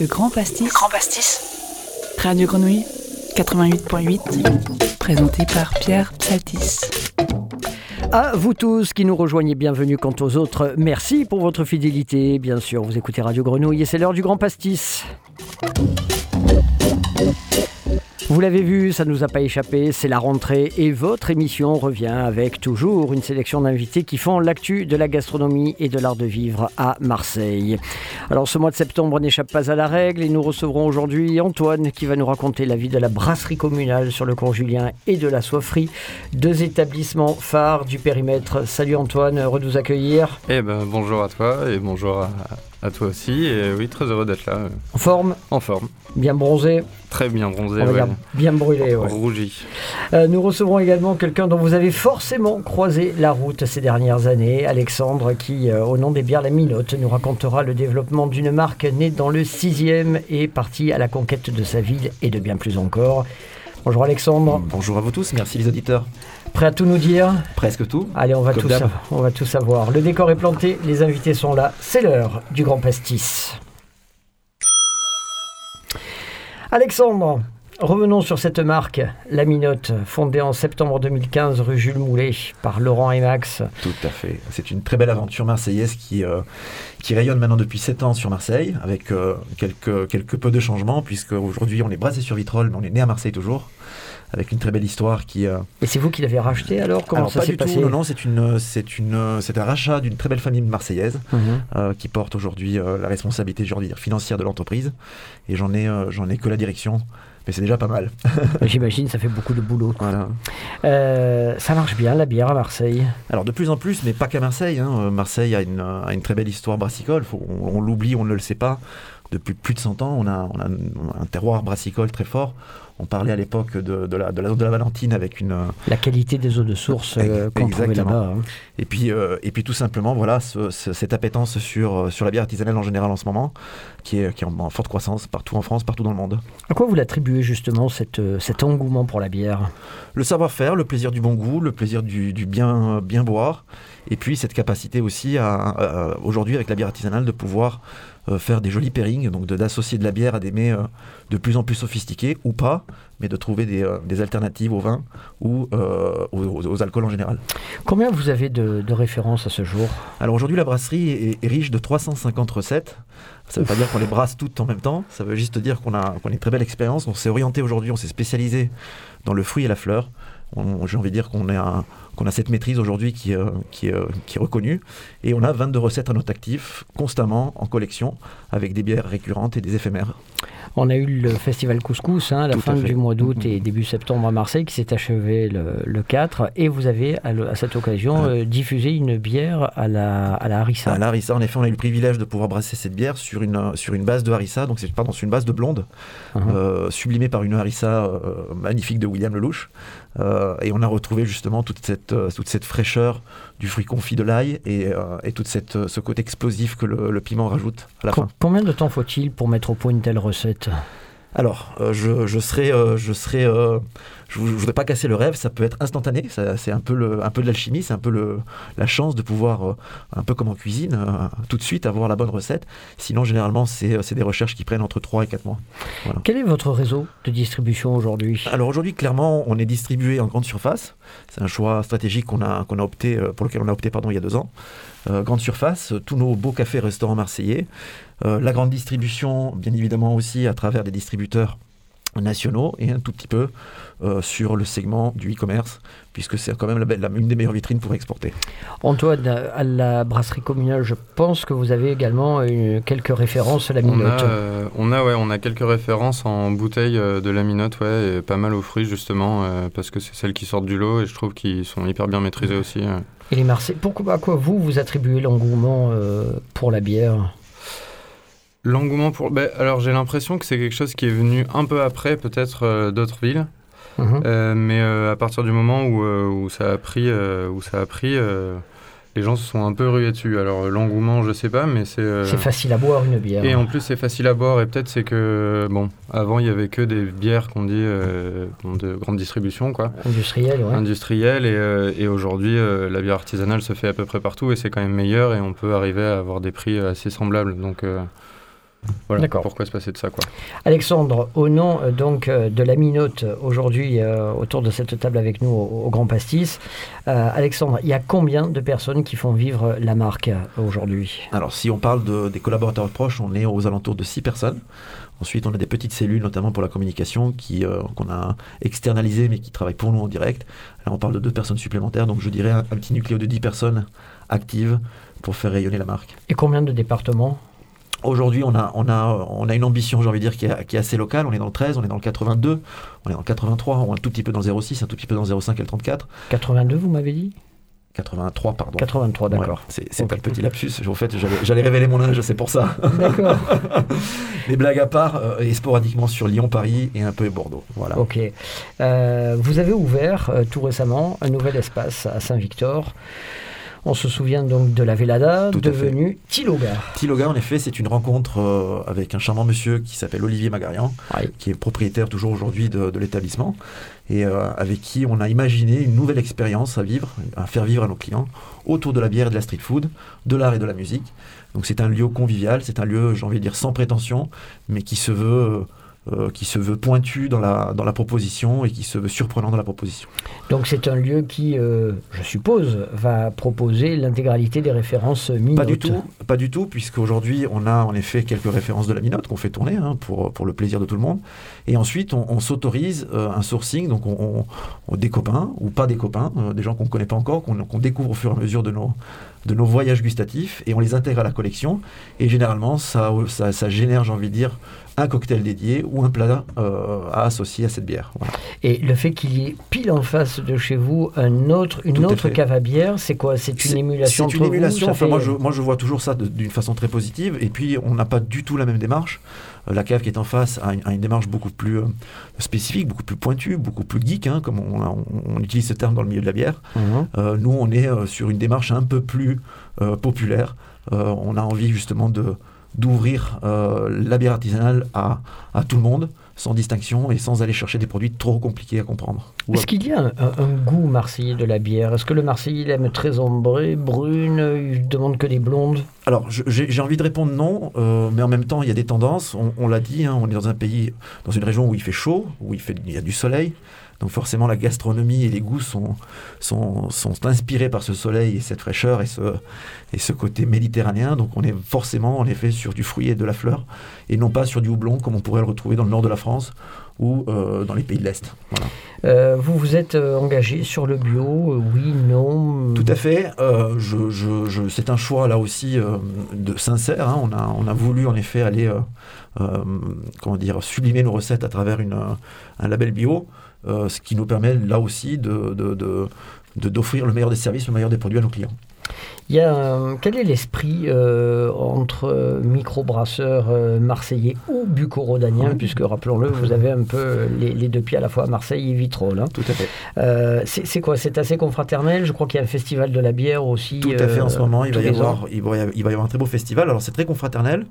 Le Grand Pastis. Grand Pastis. Radio Grenouille 88.8. Présenté par Pierre Psaltis. À vous tous qui nous rejoignez, bienvenue. Quant aux autres, merci pour votre fidélité. Bien sûr, vous écoutez Radio Grenouille et c'est l'heure du Grand Pastis. Vous l'avez vu, ça ne nous a pas échappé, c'est la rentrée et votre émission revient avec toujours une sélection d'invités qui font l'actu de la gastronomie et de l'art de vivre à Marseille. Alors ce mois de septembre n'échappe pas à la règle et nous recevrons aujourd'hui Antoine qui va nous raconter la vie de la brasserie communale sur le cours Julien et de la soifferie, deux établissements phares du périmètre. Salut Antoine, heureux de vous accueillir. Eh ben bonjour à toi et bonjour à, à toi aussi. Et oui, très heureux d'être là. En forme En forme. Bien bronzé Très bien bronzé. On va ouais. dire bien brûlé. ouais. Rougi. Euh, nous recevrons également quelqu'un dont vous avez forcément croisé la route ces dernières années, Alexandre, qui, euh, au nom des bières La Minote, nous racontera le développement d'une marque née dans le 6e et partie à la conquête de sa ville et de bien plus encore. Bonjour Alexandre, Bonjour à vous tous, merci les auditeurs. Prêt à tout nous dire Presque tout. Allez, on va, tout savoir, on va tout savoir. Le décor est planté, les invités sont là, c'est l'heure du grand pastis. Alexandre, revenons sur cette marque, La Minote, fondée en septembre 2015 rue Jules Moulet par Laurent et Max. Tout à fait. C'est une très belle aventure marseillaise qui, euh, qui rayonne maintenant depuis 7 ans sur Marseille, avec euh, quelques, quelques peu de changements, puisque aujourd'hui on est brassé sur Vitrolles, mais on est né à Marseille toujours, avec une très belle histoire qui... euh, Et c'est vous qui l'avez racheté alors? Comment alors, ça pas s'est du passé? Tout, non, non, c'est une, c'est une, c'est un rachat d'une très belle famille marseillaise Mhm. euh, qui porte aujourd'hui euh, la responsabilité financière de l'entreprise, et j'en ai, j'en ai que la direction, mais c'est déjà pas mal. J'imagine, ça fait beaucoup de boulot. Voilà. Euh, ça marche bien la bière à Marseille? Alors de plus en plus, mais pas qu'à Marseille. hein. Euh, Marseille a une, euh, a une très belle histoire brassicole. Faut- on on l'oublie, on ne le sait pas. Depuis plus de 100 ans, on a, on a un, un terroir brassicole très fort. On parlait à l'époque de, de la, de, la, zone de la Valentine avec une... euh, La qualité des eau de source euh, qu'on trouvait là-bas. hein. Et puis, euh, et puis tout simplement, voilà, ce- ce- cette appétence sur, sur la bière artisanale en général en ce moment, qui est, qui est en, en forte croissance partout en France, partout dans le monde. À quoi vous l'attribuez justement cette, cet engouement pour la bière? Le savoir-faire, le plaisir du bon goût, le plaisir du, du bien, bien boire, et puis cette capacité aussi à, à- aujourd'hui avec la bière artisanale de pouvoir faire des jolis pairings, donc d'associer de la bière à des mets euh, de plus en plus sophistiqués ou pas, mais de trouver des, euh, des alternatives au vin ou euh, aux, alcools en général. Combien vous avez de, de références à ce jour? Alors aujourd'hui la brasserie est, est riche de 350 recettes. Ça ne veut pas dire qu'on les brasse toutes en même temps, ça veut juste dire qu'on a, qu'on a une très belle expérience. On s'est orienté aujourd'hui, on s'est spécialisé dans le fruit et la fleur. J'ai envie de dire qu'on un- qu'on a cette maîtrise aujourd'hui qui, euh, qui, euh, qui est reconnue. Et on a 22 recettes à notre actif, constamment en collection, avec des bières récurrentes et des éphémères. On a eu le festival Couscous hein, à la Tout fin du mois d'août Mhm. et début septembre à Marseille qui s'est achevé le, le 4 et vous avez à, le- à cette occasion euh, diffusé une bière à la, à la harissa. À la harissa, en effet, on a eu le privilège de pouvoir brasser cette bière sur une, sur une base de harissa, donc c'est pardon, sur une base de blonde, euh, sublimée par une harissa magnifique de William Lelouch. Euh, et on a retrouvé justement toute cette, euh, toute cette fraîcheur du fruit confit de l'ail et, euh, et toute cette, euh, ce côté explosif que le, le piment rajoute à la Com- fin. Combien de temps faut-il pour mettre au point une telle recette? Alors, euh, je, je serais, euh, je serais, euh, je, je voudrais pas casser le rêve. Ça peut être instantané. C'est un peu le, un peu de l'alchimie. C'est un peu le, la chance de pouvoir, un peu comme en cuisine, tout de suite avoir la bonne recette. Sinon, généralement, c'est, des recherches qui prennent entre 3 et 4 mois. Quel est votre réseau de distribution aujourd'hui? Alors aujourd'hui, clairement, on est distribué en grande surface. C'est un choix stratégique qu'on a, qu'on a opté, pour lequel on a opté pardon, il y a deux ans. Grande surface, tous nos beaux cafés, restaurants marseillais. Euh, la grande distribution, bien évidemment aussi à travers des distributeurs nationaux et un tout petit peu euh, sur le segment du e-commerce, puisque c'est quand même la, belle- la- une des meilleures vitrines pour exporter. Antoine, à la brasserie communale, je pense que vous avez également une- quelques références à la On minote. a, euh, on, a, ouais, on a quelques références en bouteille euh, de la minote, ouais, et pas mal aux fruits justement, euh, parce que c'est celles qui sortent du lot et je trouve qu'ils sont hyper bien maîtrisés aussi. euh. Et les Marseillais, pourquoi, à quoi vous, vous attribuez l'engouement euh, pour la bière? L'engouement pour. ben, alors j'ai l'impression que c'est quelque chose qui est venu un peu après, peut-être euh, d'autres villes. Mhm. Euh, mais euh, à partir du moment où, où ça a pris, où ça a pris les gens se sont un peu rués dessus. Alors l'engouement, je sais pas, mais c'est. C'est facile à boire une bière. Et en plus, c'est facile à boire. Et peut-être c'est que, bon, avant, il y avait que des bières qu'on dit bon, de grande distribution, quoi, Industriel, ouais. industrielles. Et, et aujourd'hui, la bière artisanale se fait à peu près partout et c'est quand même meilleur. Et on peut arriver à avoir des prix assez semblables. Donc, Voilà, D'accord. pourquoi se passer de ça quoi. Alexandre, au nom euh, donc euh, de la Minote aujourd'hui euh, autour de cette table avec nous au, au Grand Pastis, euh, Alexandre, il y a combien de personnes qui font vivre la marque euh, aujourd'hui? Alors, si on parle de- des collaborateurs proches, on est aux alentours de 6 personnes. Ensuite, on a des petites cellules, notamment pour la communication, qui, euh, qu'on a externalisées, mais qui travaillent pour nous en direct. Là, on parle de deux personnes supplémentaires, donc je dirais un, un petit nucléo de 10 personnes actives pour faire rayonner la marque. Et combien de départements? Aujourd'hui, on a, on, a, on a une ambition, j'ai envie de dire, qui est, qui est assez locale. On est dans le 13, on est dans le 82, on est dans le 83, on est un tout petit peu dans le 06, un tout petit peu dans le 05 et le 34. 82, vous m'avez dit? 83, pardon. 83, d'accord. C'est c'est Ok. pas le petit lapsus. En fait, j'allais- j'allais révéler mon âge, c'est pour ça. D'accord. Les blagues à part, euh, et sporadiquement sur Lyon, Paris et un peu Bordeaux. Voilà. Ok. Euh, vous avez ouvert euh, tout récemment un nouvel espace à Saint-Victor. On se souvient donc de la Vélada, Tout devenue Tiloga. Tiloga, en effet, c'est une rencontre euh, avec un charmant monsieur qui s'appelle Olivier Magarian, qui est propriétaire toujours aujourd'hui de, de l'établissement, et euh, avec qui on a imaginé une nouvelle expérience à vivre, à faire vivre à nos clients, autour de la bière et de la street food, de l'art et de la musique. Donc c'est un lieu convivial, c'est un lieu, j'ai envie de dire, sans prétention, mais qui se veut... euh, qui se veut pointu dans la, dans la proposition et qui se veut surprenant dans la proposition. Donc c'est un lieu qui, euh, je suppose, va proposer l'intégralité des références minotes. Pas du tout, pas du tout, puisqu'aujourd'hui on a en effet quelques références de la minote qu'on fait tourner hein, pour, pour le plaisir de tout le monde. Et ensuite on, on s'autorise euh, un sourcing, donc on, des copains ou pas des copains, euh, des gens qu'on ne connaît pas encore, qu'on qu'on découvre au fur et à mesure de nos, de nos voyages gustatifs, et on les intègre à la collection. Et généralement ça, ça, ça génère, j'ai envie de dire, un cocktail dédié ou un plat euh, à associer à cette bière. Voilà. Et le fait qu'il y ait pile en face de chez vous un autre, une Tout autre cave à bière, c'est quoi? C'est une émulation C'est une émulation. ça Enfin, fait- moi, je, moi, je vois toujours ça d'une façon très positive. Et puis, on n'a pas du tout la même démarche. La cave qui est en face a une, a une démarche beaucoup plus euh, spécifique, beaucoup plus pointue, beaucoup plus geek, hein, comme on, on- on utilise ce terme dans le milieu de la bière. Mhm. Euh, nous, on est euh, sur une démarche un peu plus populaire. On a envie justement de d'ouvrir la bière artisanale à, à tout le monde, sans distinction et sans aller chercher des produits trop compliqués à comprendre. Ou à- Est-ce qu'il y a un, un- un goût marseillais de la bière? Est-ce que le Marseillais il aime très ambré, brune, il demande que des blondes? Alors, je- j'ai j'ai envie de répondre non, euh, mais en même temps, il y a des tendances. On, on l'a dit, hein, on est dans un pays, dans une région où il fait chaud, où il, fait, il y a du soleil. Donc forcément, la gastronomie et les goûts sont, sont, sont inspirés par ce soleil et cette fraîcheur et ce, et ce côté méditerranéen. Donc on est forcément, en effet, sur du fruit et de la fleur, et non pas sur du houblon comme on pourrait le retrouver dans le nord de la France ou euh, dans les pays de l'Est. Voilà. Euh, Vous vous êtes euh, engagé sur le bio Oui, non Tout à fait. Euh, je, je- je- c'est un choix là aussi de sincère. hein. On, a, on a voulu en effet aller, comment dire, sublimer nos recettes à travers une, un label bio, euh, ce qui nous permet là aussi de, d'offrir le meilleur des services, le meilleur des produits à nos clients. Il y a, quel est l'esprit euh, entre euh, microbrasseurs euh, marseillais ou bucco-rhodaniens Oui. Puisque, rappelons-le, vous avez un peu les, les deux pieds à la fois à Marseille et Vitrolles. hein. Tout à fait. C'est quoi? C'est assez confraternel? Je crois qu'il y a un festival de la bière aussi. Tout à fait. En ce moment, il va, y avoir, il, va y avoir, un très beau festival. Alors, c'est très confraternel.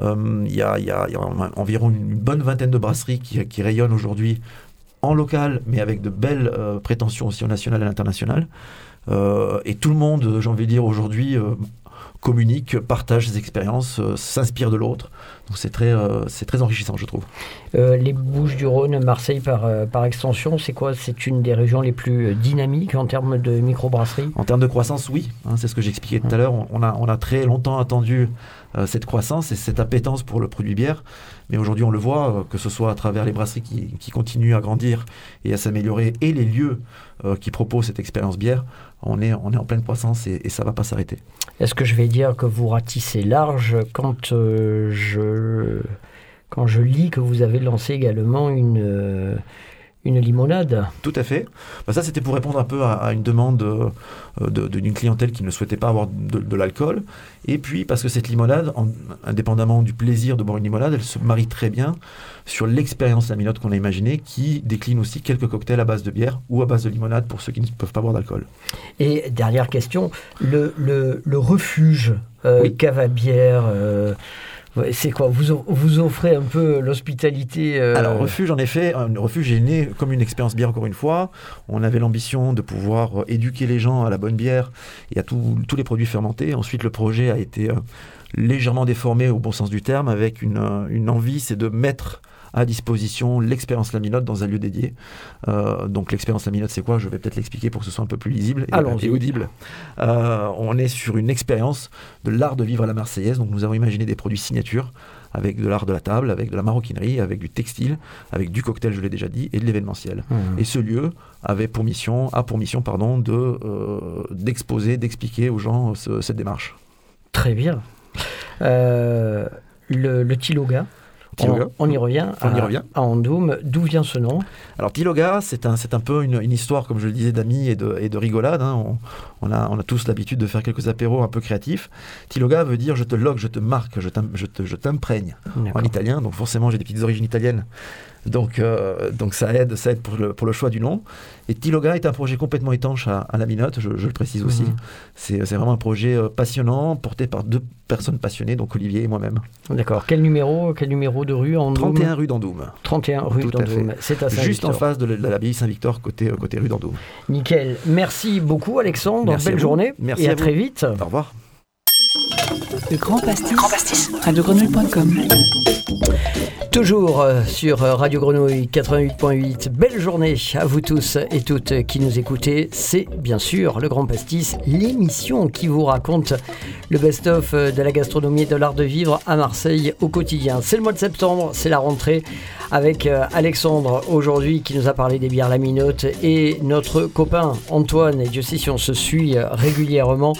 Il, y a, il y a- il y a environ une bonne vingtaine de brasseries qui, qui rayonnent aujourd'hui local, mais avec de belles euh, prétentions aussi au national et à l'international. Euh, et tout le monde, j'ai envie de dire, aujourd'hui, euh, communique, partage ses expériences, s'inspire de l'autre. Donc, c'est très, euh, c'est très enrichissant, je trouve. Euh, les Bouches-du-Rhône, Marseille par, euh, par extension, c'est quoi? C'est une des régions les plus dynamiques en termes de microbrasserie? En termes de croissance, oui, hein, c'est ce que j'expliquais tout à l'heure. On, a, on a très longtemps attendu cette croissance et cette appétence pour le produit bière. Mais aujourd'hui, on le voit, que ce soit à travers les brasseries qui, qui continuent à grandir et à s'améliorer et les lieux euh, qui proposent cette expérience bière, on est, on est en pleine croissance et, et ça ne va pas s'arrêter. Est-ce que je vais dire que vous ratissez large quand euh, je quand je lis que vous avez lancé également une euh, une limonade Tout à fait. Bah, ça, c'était pour répondre un peu à, à une demande euh, de- de- d'une clientèle qui ne souhaitait pas avoir de, de l'alcool. Et puis, parce que cette limonade, en- indépendamment du plaisir de boire une limonade, elle se marie très bien sur l'expérience laminote qu'on a imaginée, qui décline aussi quelques cocktails à base de bière ou à base de limonade pour ceux qui ne peuvent pas boire d'alcool. Et dernière question, le, le, le refuge euh, Oui. cave à bière, euh, c'est quoi vous, vous offrez un peu l'hospitalité euh, Alors, refuge, en effet, un refuge est né comme une expérience bière, encore une fois. On avait l'ambition de pouvoir euh, éduquer les gens à la bonne bière et à tous les produits fermentés. Ensuite, le projet a été euh, légèrement déformé au bon sens du terme, avec une envie, c'est de mettre à disposition l'expérience laminote dans un lieu dédié. Euh, donc l'expérience laminote, c'est quoi? Je vais peut-être l'expliquer pour que ce soit un peu plus lisible et, audible. Euh, on est sur une expérience de l'art de vivre à la marseillaise. Donc nous avons imaginé des produits signatures avec de l'art de la table, avec de la maroquinerie, avec du textile, avec du cocktail, je l'ai déjà dit, et de l'événementiel. hum. Et ce lieu avait pour mission, a pour mission pardon, de euh, d'exposer, d'expliquer aux gens ce- cette démarche. Très bien. Euh, le, le Tiloga, Tiloga. On, on y revient. On y à, revient. À Andoum. D'où vient ce nom? Alors Tiloga, c'est un, un peu une, une histoire, comme je le disais, d'amis et de, et de rigolade. hein. On, on a, on a tous l'habitude de faire quelques apéros un peu créatifs. Tiloga veut dire je te logue, je te marque, je t'imprègne en italien. Donc forcément, j'ai des petites origines italiennes. Donc, euh, donc ça aide, ça aide pour le, pour le choix du nom. Et Tiloga est un projet complètement étanche à, à la minote, je, je le précise aussi. C'est c'est vraiment un projet euh, passionnant, porté par deux personnes passionnées, donc Olivier et moi-même. D'accord. Quel numéro, quel numéro de rue Andoum 31 rue d'Andoum, 31 rue d'Andoum. C'est à juste en face de la- de l'abbaye Saint-Victor, côté, euh, côté rue d'Andoum. Nickel. Merci beaucoup, Alexandre. Merci Belle journée. Merci et à, très vite. Au revoir. Le Grand Pastis. radiogrenouille.com. Toujours euh, sur euh, Radio Grenouille 88.8. Belle journée à vous tous et toutes qui nous écoutez. C'est bien sûr le Grand Pastis, l'émission qui vous raconte le best-of de la gastronomie et de l'art de vivre à Marseille au quotidien. C'est le mois de septembre, c'est la rentrée avec euh, Alexandre aujourd'hui qui nous a parlé des bières laminotes et notre copain Antoine. Et Dieu sait si on se suit régulièrement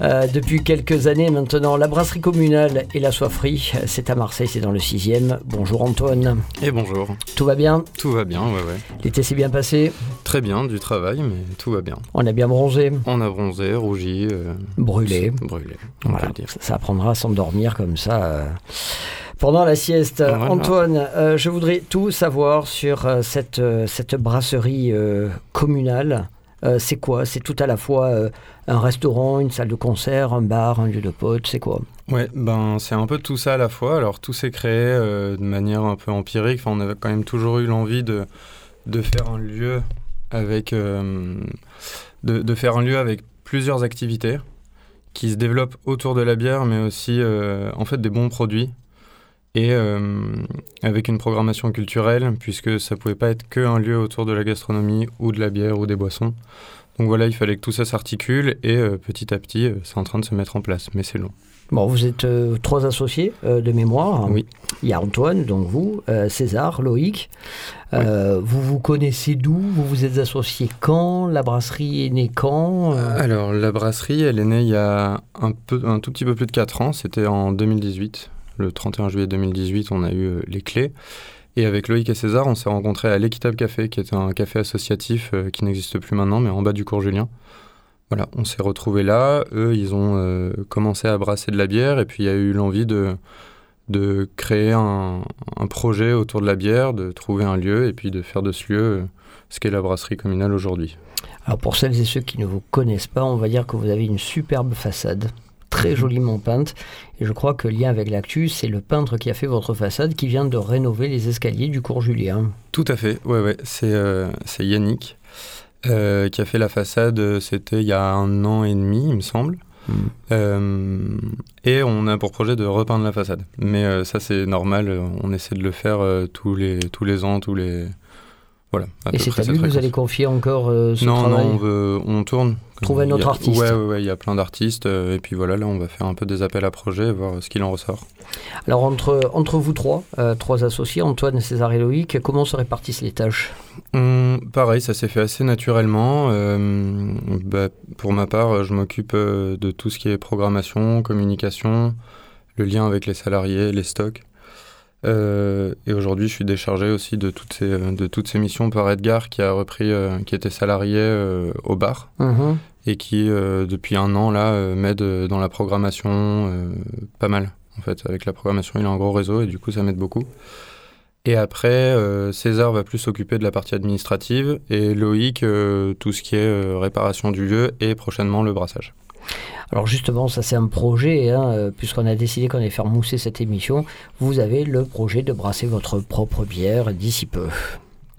depuis quelques années maintenant. La brasserie communale et la soifferie, c'est à Marseille, c'est dans le 6e. Bonjour Antoine, Et bonjour. tout va bien? Tout va bien, ouais, ouais. L'été s'est bien passé, Très bien, du travail, mais tout va bien. on a bien bronzé, On a bronzé, rougi, euh, brûlé. brûlé, on Voilà, dire. ça, ça apprendra à s'endormir comme ça euh, pendant la sieste. Voilà. Antoine, euh, je voudrais tout savoir sur euh, cette, euh, cette brasserie communale. C'est quoi? C'est tout à la fois un restaurant, une salle de concert, un bar, un lieu de potes, c'est quoi? Ouais, ben c'est un peu tout ça à la fois. Alors tout s'est créé euh, de manière un peu empirique. Enfin, on avait quand même toujours eu l'envie de, de faire un lieu avec euh, de, faire un lieu avec plusieurs activités qui se développent autour de la bière, mais aussi euh, en fait des bons produits et avec une programmation culturelle, puisque ça pouvait pas être que un lieu autour de la gastronomie ou de la bière ou des boissons. Donc voilà, il fallait que tout ça s'articule et petit à petit, c'est en train de se mettre en place, mais c'est long. Bon, vous êtes euh, trois associés euh, de mémoire. Oui. Il y a Antoine, donc vous, euh, César, Loïc. Vous vous connaissez d'où? Vous vous êtes associés quand? La brasserie est née quand? Alors, la brasserie, elle est née il y a un, peu, un tout petit peu plus de 4 ans. C'était en 2018. Le 31 juillet 2018, on a eu les clés. Et avec Loïc et César, on s'est rencontrés à l'Équitable Café, qui est un café associatif qui n'existe plus maintenant, mais en bas du cours Julien. Voilà, on s'est retrouvés là. Eux, ils ont euh, commencé à brasser de la bière, et puis il y a eu l'envie de, de créer un, un projet autour de la bière, de trouver un lieu, et puis de faire de ce lieu euh, ce qu'est la brasserie communale aujourd'hui. Alors pour celles et ceux qui ne vous connaissent pas, on va dire que vous avez une superbe façade, très joliment peinte. Et je crois que lien avec l'actu, c'est le peintre qui a fait votre façade qui vient de rénover les escaliers du cours Julien. Tout à fait, ouais, ouais. C'est euh, c'est Yannick euh, qui a fait la façade, c'était il y a un an et demi, il me semble. Mm. Euh, et on a pour projet de repeindre la façade. Mais euh, ça, c'est normal, on essaie de le faire tous, les, tous les ans, tous les. Voilà. à Et c'est à lui que vous allez confier encore euh, ce non, travail non, on, veut, on tourne. Trouver un autre artiste. Ouais, ouais, ouais, il y a plein d'artistes. euh, et puis voilà, là, on va faire un peu des appels à projets, voir ce qu'il en ressort. Alors entre, entre vous trois, euh, trois associés, Antoine, César et Loïc, comment se répartissent les tâches? Hum, pareil, ça s'est fait assez naturellement. Bah, pour ma part, je m'occupe de tout ce qui est programmation, communication, le lien avec les salariés, les stocks. Euh, et aujourd'hui, je suis déchargé aussi de toutes ces, de toutes ces missions par Edgar, qui a repris, euh, qui était salarié euh, au bar Mhm. et qui, euh, depuis un an, là, euh, m'aide euh, dans la programmation euh, pas mal. En fait, avec la programmation, il a un gros réseau et du coup, ça m'aide beaucoup. Et après, euh, César va plus s'occuper de la partie administrative et Loïc, euh, tout ce qui est euh, réparation du lieu et prochainement le brassage. Alors justement, ça c'est un projet, hein, euh, puisqu'on a décidé qu'on allait faire mousser cette émission. Vous avez le projet de brasser votre propre bière d'ici peu.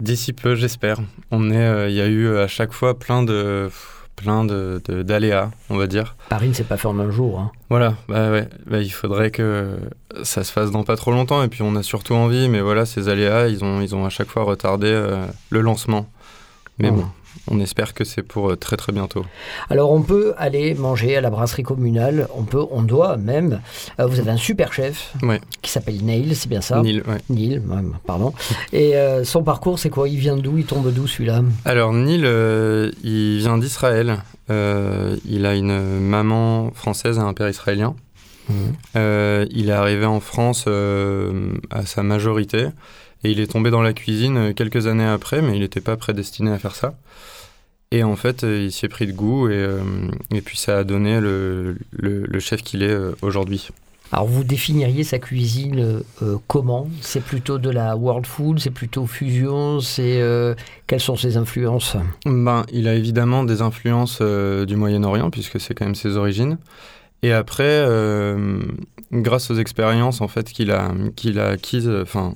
D'ici peu, j'espère. On est, euh, il y a eu à chaque fois plein de plein de, de- d'aléas, on va dire. Paris ne s'est pas fait en un jour. hein. Voilà, bah ouais, bah il faudrait que ça se fasse dans pas trop longtemps et puis on a surtout envie, mais voilà, ces aléas, ils ont, ils ont à chaque fois retardé euh, le lancement. Mais Oh. bon, on espère que c'est pour euh, très très bientôt. Alors on peut aller manger à la brasserie communale, on peut, on doit même. Euh, vous avez un super chef Ouais. qui s'appelle Neil, c'est bien ça? Neil, ouais. Neil, pardon. Et euh, son parcours, c'est quoi? Il vient d'où? Il tombe d'où celui-là? Alors Neil, euh, il vient d'Israël. Il a une maman française et un père israélien. Euh, il est arrivé en France à sa majorité et il est tombé dans la cuisine euh, quelques années après, mais il n'était pas prédestiné à faire ça. Et en fait, euh, il s'y est pris de goût et, euh, et puis ça a donné le, le- le chef qu'il est aujourd'hui. Alors vous définiriez sa cuisine euh, comment? C'est plutôt de la world food, c'est plutôt fusion, c'est euh, quelles sont ses influences? Ben, il a évidemment des influences du Moyen-Orient puisque c'est quand même ses origines. Et après, grâce aux expériences en fait qu'il a qu'il a acquises, enfin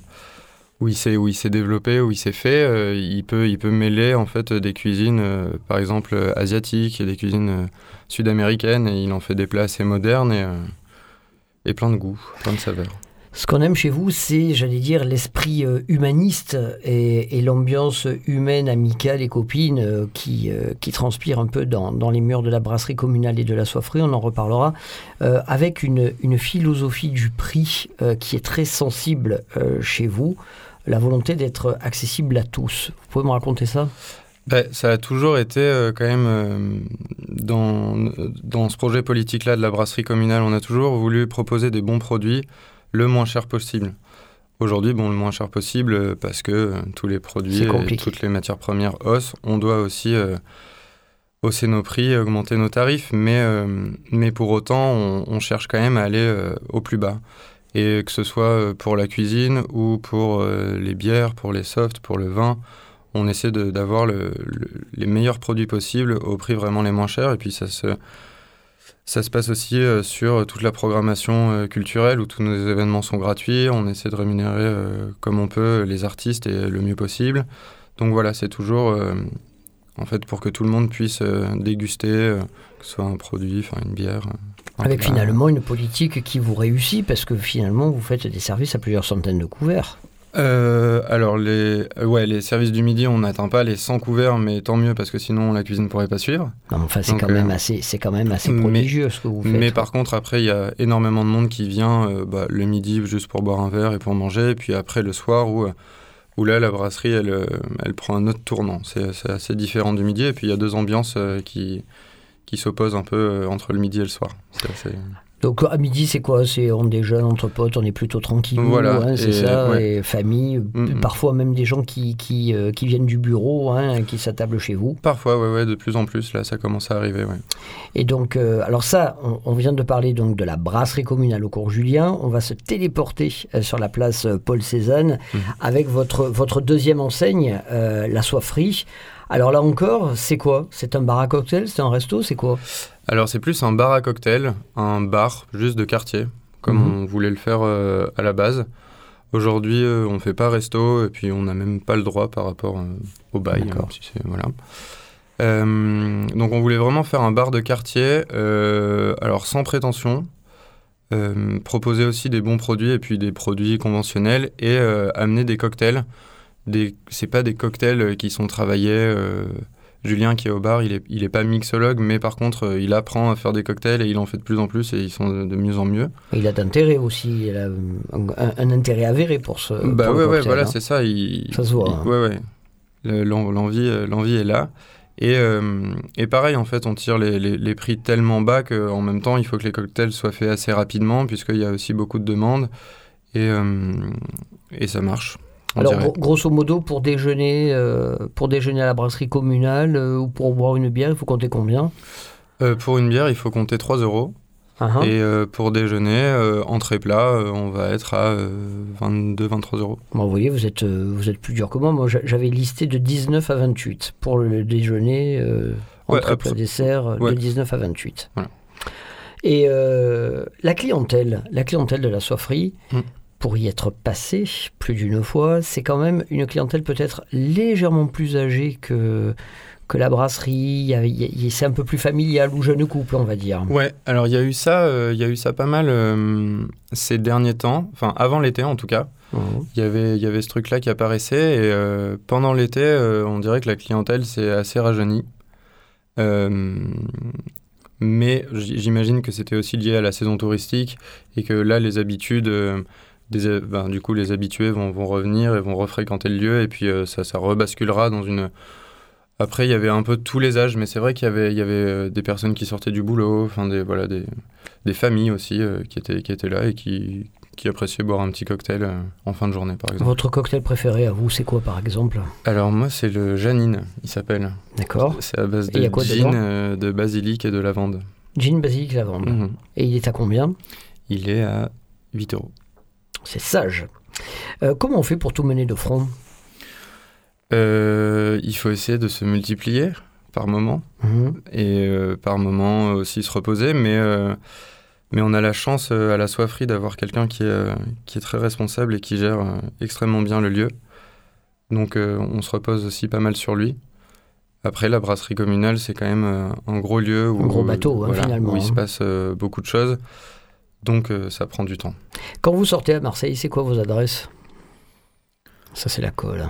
où il s'est où il s'est développé, où il s'est fait, euh, il peut il peut mêler en fait des cuisines, euh, par exemple euh, asiatiques et des cuisines sud-américaines et il en fait des plats assez modernes et et plein de goûts, plein de saveurs. Ce qu'on aime chez vous, c'est, j'allais dire, l'esprit euh, humaniste et, l'ambiance humaine, amicale et copine euh, qui, euh, qui transpire un peu dans, les murs de la brasserie communale et de la soifferie, on en reparlera, avec une, philosophie du prix qui est très sensible chez vous, la volonté d'être accessible à tous. Vous pouvez me raconter ça? Ben, ça a toujours été quand même dans ce projet politique-là de la brasserie communale, on a toujours voulu proposer des bons produits le moins cher possible. Aujourd'hui, bon, le moins cher possible euh, parce que euh, tous les produits et toutes les matières premières haussent. On doit aussi euh, hausser nos prix, augmenter nos tarifs, mais, euh, mais pour autant, on, on cherche quand même à aller euh, au plus bas. Et que ce soit pour la cuisine ou pour les bières, pour les softs, pour le vin, on essaie d'avoir le- le- les meilleurs produits possibles au prix vraiment les moins chers. Et puis ça se, ça se passe aussi euh, sur toute la programmation euh, culturelle où tous nos événements sont gratuits. On essaie de rémunérer euh, comme on peut les artistes et le mieux possible. Donc voilà, c'est toujours euh, en fait pour que tout le monde puisse euh, déguster, euh, que ce soit un produit, enfin une bière. euh, un Avec finalement une politique qui vous réussit parce que finalement vous faites des services à plusieurs centaines de couverts. Euh, alors, les, euh, ouais, les services du midi, on n'atteint pas les 100 couverts, mais tant mieux parce que sinon la cuisine ne pourrait pas suivre. Non, mais enfin, c'est quand, même euh, assez, c'est quand même assez mais- prodigieux ce que vous faites. Mais par contre, après, il y a énormément de monde qui vient euh, bah, le midi juste pour boire un verre et pour manger, et puis après le soir où, où là, la brasserie, elle, elle prend un autre tournant. C'est c'est assez différent du midi, et puis il y a deux ambiances qui, qui s'opposent un peu euh, entre le midi et le soir. Assez- Donc à midi, c'est quoi? C'est on déjeune entre potes, on est plutôt tranquille, Voilà, hein, c'est ça, ouais. et famille, Mm, mm. parfois même des gens qui, qui, euh, qui viennent du bureau, hein, qui s'attablent chez vous. Parfois, ouais, ouais, de plus en plus, là, ça commence à arriver, ouais. Et donc, euh, alors ça, on, on vient de parler donc de la brasserie communale au cours Julien. On va se téléporter euh, sur la place euh, Paul Cézanne Mhm. avec votre, votre deuxième enseigne, euh, la soifferie. Alors là encore, c'est quoi? C'est un bar à cocktail? C'est un resto? C'est quoi? Alors c'est plus un bar à cocktail, un bar juste de quartier, comme Mhm. on voulait le faire euh, à la base. Aujourd'hui, euh, on fait pas resto et puis on n'a même pas le droit par rapport euh, au bail. Hein, si c'est- voilà. Donc on voulait vraiment faire un bar de quartier, alors sans prétention, proposer aussi des bons produits et puis des produits conventionnels et amener des cocktails. Des, c'est pas des cocktails euh, qui sont travaillés. euh, Julien qui est au bar, il est, il est pas mixologue, mais par contre, euh, il apprend à faire des cocktails et il en fait de plus en plus et ils sont de, de mieux en mieux. Il a d'intérêt aussi, il a un, intérêt avéré pour ce. bah pour ouais, le ouais, voilà, hein. c'est ça. Il, Ça se voit, il- hein. ouais, ouais. Le- l'en- L'envie, l'envie est là. Et, euh, et pareil, en fait, on tire les, les- les prix tellement bas qu'en même temps, il faut que les cocktails soient faits assez rapidement, puisqu'il y a aussi beaucoup de demandes. Et, euh, et ça marche. Alors, dirait. grosso modo, pour déjeuner, euh, pour déjeuner à la brasserie communale euh, ou pour boire une bière, il faut compter combien? Euh, pour une bière, il faut compter 3 euros. Ah, hein. Et euh, pour déjeuner, euh, entrée plat, euh, on va être à 22-23 euros. Bon, vous voyez, vous êtes, vous êtes plus dur que moi. Moi, j'a- j'avais listé de 19 à 28 pour le déjeuner, Ouais, entrée après- plat dessert, ouais. de 19 à 28. Voilà. Et la clientèle, la clientèle de la soifferie, Mm. Pour y être passé plus d'une fois, c'est quand même une clientèle peut-être légèrement plus âgée que, que la brasserie. C'est un peu plus familial ou jeune couple, on va dire. Ouais, alors il y a eu ça, euh, y a eu ça pas mal euh, ces derniers temps, enfin avant l'été en tout cas. Il y avait, il y avait ce truc-là qui apparaissait et euh, pendant l'été, on dirait que la clientèle s'est assez rajeunie. Mais j'imagine que c'était aussi lié à la saison touristique et que là, les habitudes, euh, des, ben, du coup, les habitués vont, vont revenir et vont refréquenter le lieu et puis euh, ça, ça rebasculera dans une. Après, il y avait un peu tous les âges, mais c'est vrai qu'il y avait, il y avait euh, des personnes qui sortaient du boulot, enfin des, voilà, des, des familles aussi euh, qui, étaient, qui étaient là et qui, qui appréciaient boire un petit cocktail euh, en fin de journée, par exemple. Votre cocktail préféré à vous, c'est quoi par exemple? Alors moi, c'est le Janine, il s'appelle. D'accord C'est à base de gin, euh, de basilic et de lavande. Gin, basilic, lavande. Mhm. Et il est à combien? Il est à 8 euros. C'est sage. Euh, comment on fait pour tout mener de front? Euh, il faut essayer de se multiplier par moment Mhm. et euh, par moment aussi se reposer, mais, mais on a la chance à la soifferie d'avoir quelqu'un qui, est, qui est très responsable et qui gère extrêmement bien le lieu. Donc on se repose aussi pas mal sur lui. Après, la brasserie communale, c'est quand même un gros lieu où, Un gros bateau, hein, voilà, finalement, où il hein. se passe euh, beaucoup de choses. Donc euh, ça prend du temps. Quand vous sortez à Marseille, c'est quoi vos adresses? Ça, c'est la colle.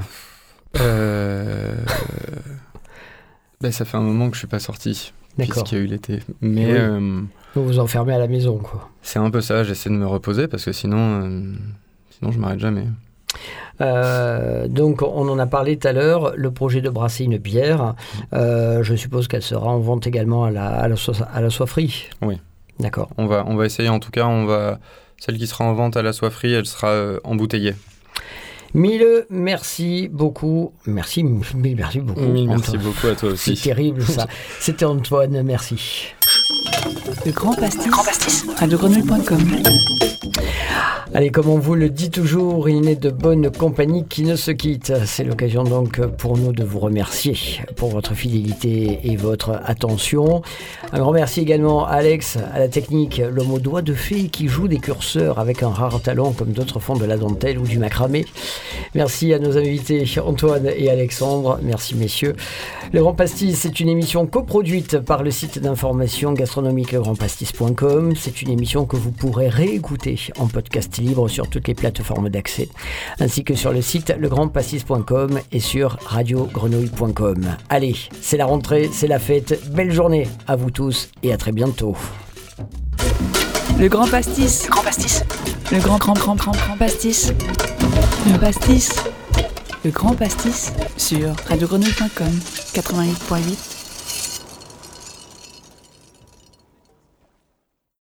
Euh... ben, ça fait un moment que je suis pas sorti, D'accord. puisqu'il y a eu l'été. Mais Oui. euh, Vous vous enfermez à la maison, quoi. c'est un peu ça, j'essaie de me reposer parce que sinon, euh, sinon je m'arrête jamais. Euh, donc, on en a parlé tout à l'heure, le projet de brasser une bière. Euh, je suppose qu'elle sera en vente également à la, à la, so- à la soifferie. Oui. D'accord. On va, on va essayer en tout cas, on va... celle qui sera en vente à la soifferie, elle sera euh, embouteillée. Mille merci beaucoup. Merci, mille merci beaucoup. Mille merci Antoine. beaucoup à toi C'est aussi. terrible ça. C'était Antoine, merci. Le Grand Pastis. RadioGrenouille.com. Allez, comme on vous le dit toujours, il n'est de bonne compagnie qui ne se quitte. C'est l'occasion donc pour nous de vous remercier pour votre fidélité et votre attention. Un grand merci également à Alex, à la technique, l'homme aux doigts de fée qui joue des curseurs avec un rare talent comme d'autres font de la dentelle ou du macramé. Merci à nos invités Antoine et Alexandre. Merci messieurs. Le Grand Pastis, c'est une émission coproduite par le site d'information gastronomique legrandpastis.com. C'est une émission que vous pourrez réécouter en podcast libre sur toutes les plateformes d'accès, ainsi que sur le site legrandpastis.com et sur radiogrenouille.com. Allez, c'est la rentrée, c'est la fête. Belle journée à vous tous et à très bientôt. Le Grand Pastis. Grand Pastis. Le Grand Grand Grand Grand Grand Pastis. Le Pastis. Le Grand Pastis sur RadioGrenouille.com 88.8